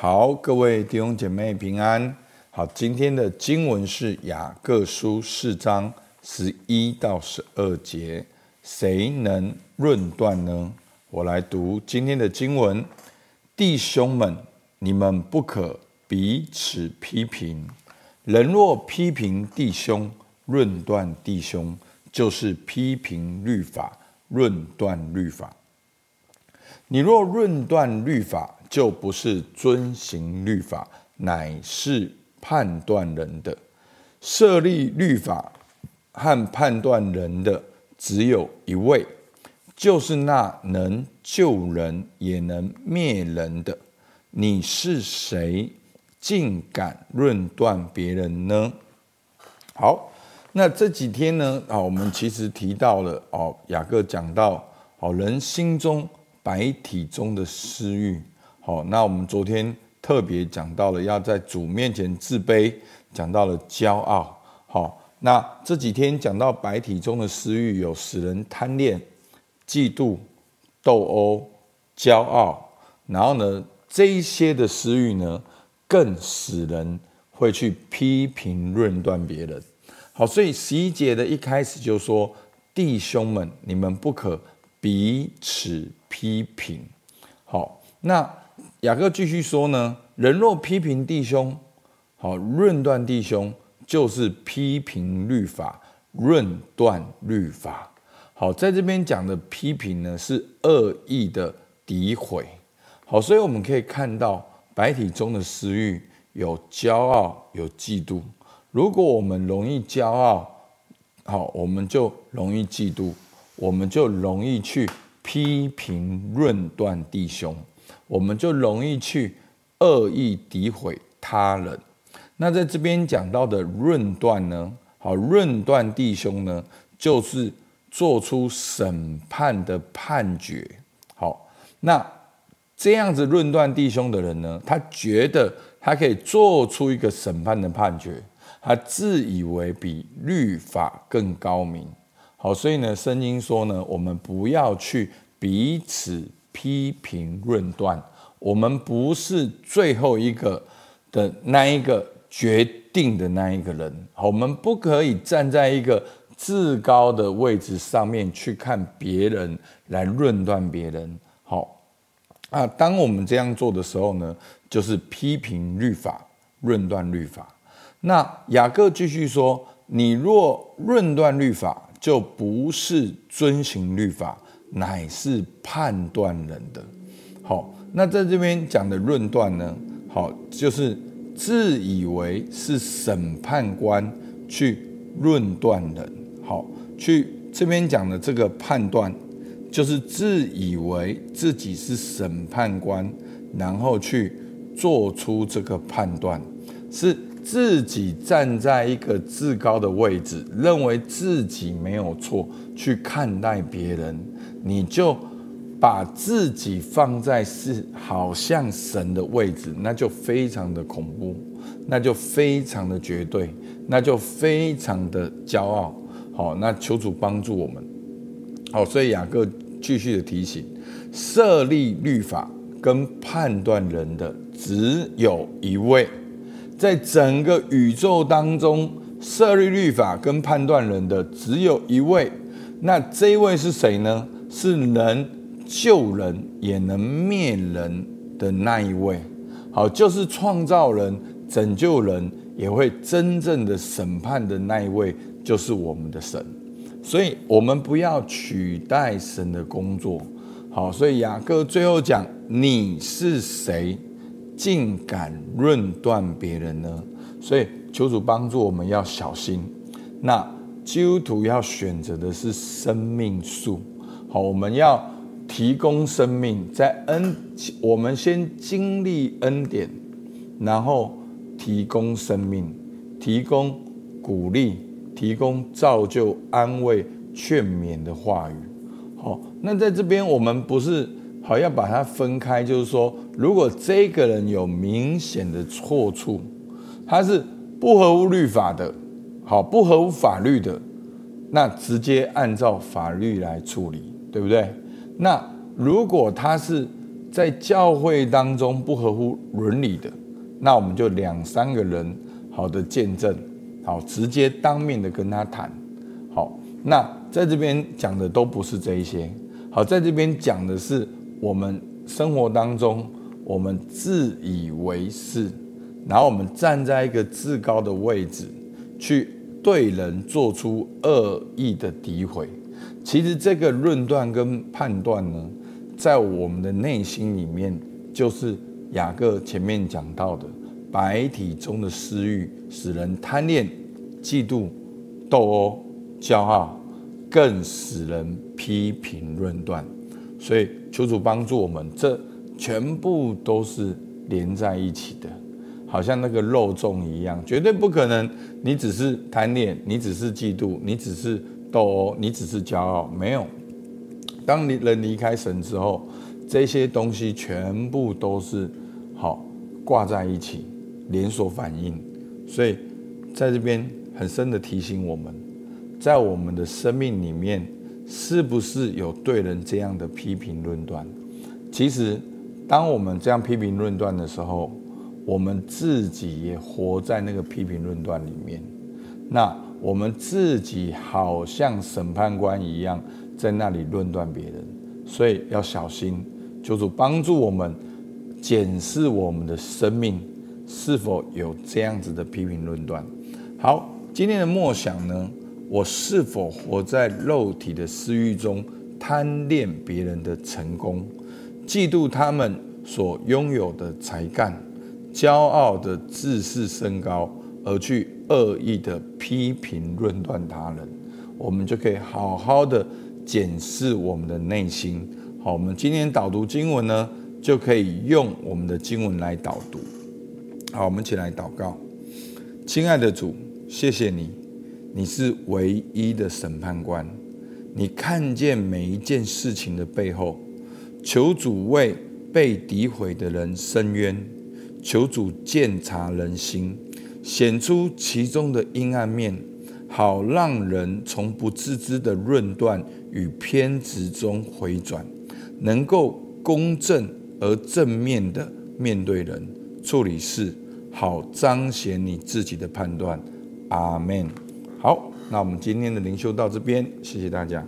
好，各位弟兄姐妹平安。好，今天的经文是雅各书四章十一到十二节，谁能论断呢？我来读今天的经文：弟兄们，你们不可彼此批评。人若批评弟兄，论断弟兄，就是批评律法，论断律法。你若论断律法，就不是遵行律法，乃是判断人的。设立律法和判断人的只有一位，就是那能救人也能灭人的。你是谁，竟敢论断别人呢？好，那这几天呢，啊，我们其实提到了哦，雅各讲到哦，人心中白体中的私欲。好，那我们昨天特别讲到了要在主面前自卑，讲到了骄傲。好，那这几天讲到白体中的私欲，有使人贪恋、嫉妒、斗殴、骄傲，然后呢，这一些的私欲呢，更使人会去批评论断别人。好，所以十一节的一开始就说：“弟兄们，你们不可彼此批评。”好，那。雅各继续说呢，人若批评弟兄，好，论断弟兄，就是批评律法，论断律法。好，在这边讲的批评呢，是恶意的诋毁。好，所以我们可以看到，白体中的私欲有骄傲，有嫉妒。如果我们容易骄傲，好，我们就容易嫉妒，我们就容易去批评论断弟兄。我们就容易去恶意诋毁他人。那在这边讲到的论断呢？好，论断弟兄呢，就是做出审判的判决。好，那这样子论断弟兄的人呢，他觉得他可以做出一个审判的判决，他自以为比律法更高明。好，所以呢，圣经说呢，我们不要去彼此。批评论断，我们不是最后一个的那一个决定的那一个人。好我们不可以站在一个至高的位置上面去看别人，来论断别人。好啊，当我们这样做的时候呢，就是批评律法，论断律法。那雅各继续说：“你若论断律法，就不是遵行律法。”乃是判断人的，好，那在这边讲的论断呢，好，就是自以为是审判官去论断人，好，去这边讲的这个判断，就是自以为自己是审判官，然后去做出这个判断，是自己站在一个至高的位置，认为自己没有错，去看待别人。你就把自己放在是好像神的位置，那就非常的恐怖，那就非常的绝对，那就非常的骄傲。好，那求主帮助我们。好，所以雅各继续的提醒：设立律法跟判断人的只有一位，在整个宇宙当中，设立律法跟判断人的只有一位。那这一位是谁呢？是能救人也能灭人的那一位，好，就是创造人、拯救人，也会真正的审判的那一位，就是我们的神。所以，我们不要取代神的工作。好，所以雅各最后讲：“你是谁，竟敢论断别人呢？”所以，求主帮助我们要小心。那基督徒要选择的是生命树。好，我们要提供生命，在恩，我们先经历恩典，然后提供生命，提供鼓励，提供造就、安慰、劝勉的话语。好，那在这边我们不是好要把它分开，就是说，如果这个人有明显的错处，他是不合乎律法的，好，不合乎法律的，那直接按照法律来处理。对不对？那如果他是在教会当中不合乎伦理的，那我们就两三个人好的见证，好直接当面的跟他谈。好，那在这边讲的都不是这一些。好，在这边讲的是我们生活当中，我们自以为是，然后我们站在一个至高的位置，去对人做出恶意的诋毁。其实这个论断跟判断呢，在我们的内心里面，就是雅各前面讲到的，白体中的私欲，使人贪恋、嫉妒、斗殴、骄傲。更使人批评论断，所以求主帮助我们，这全部都是连在一起的，好像那个肉粽一样，绝对不可能。你只是贪恋，你只是嫉妒，你只是斗殴，你只是骄傲，没有。当你人离开神之后，这些东西全部都是好挂在一起，连锁反应。所以在这边很深的提醒我们。在我们的生命里面，是不是有对人这样的批评论断？其实，当我们这样批评论断的时候，我们自己也活在那个批评论断里面。那我们自己好像审判官一样，在那里论断别人，所以要小心。求主帮助我们检视我们的生命是否有这样子的批评论断。好，今天的默想呢？我是否活在肉体的私欲中，贪恋别人的成功，嫉妒他们所拥有的才干，骄傲的自视甚高，而去恶意的批评论断他人？我们就可以好好的检视我们的内心。好，我们今天导读经文呢，就可以用我们的经文来导读。好，我们一起来祷告。亲爱的主，谢谢你。你是唯一的审判官，你看见每一件事情的背后，求主为被诋毁的人伸冤，求主鉴察人心，显出其中的阴暗面，好让人从不自知的论断与偏执中回转，能够公正而正面的面对人，处理事，好彰显你自己的判断。阿门。好，那我们今天的灵修到这边，谢谢大家。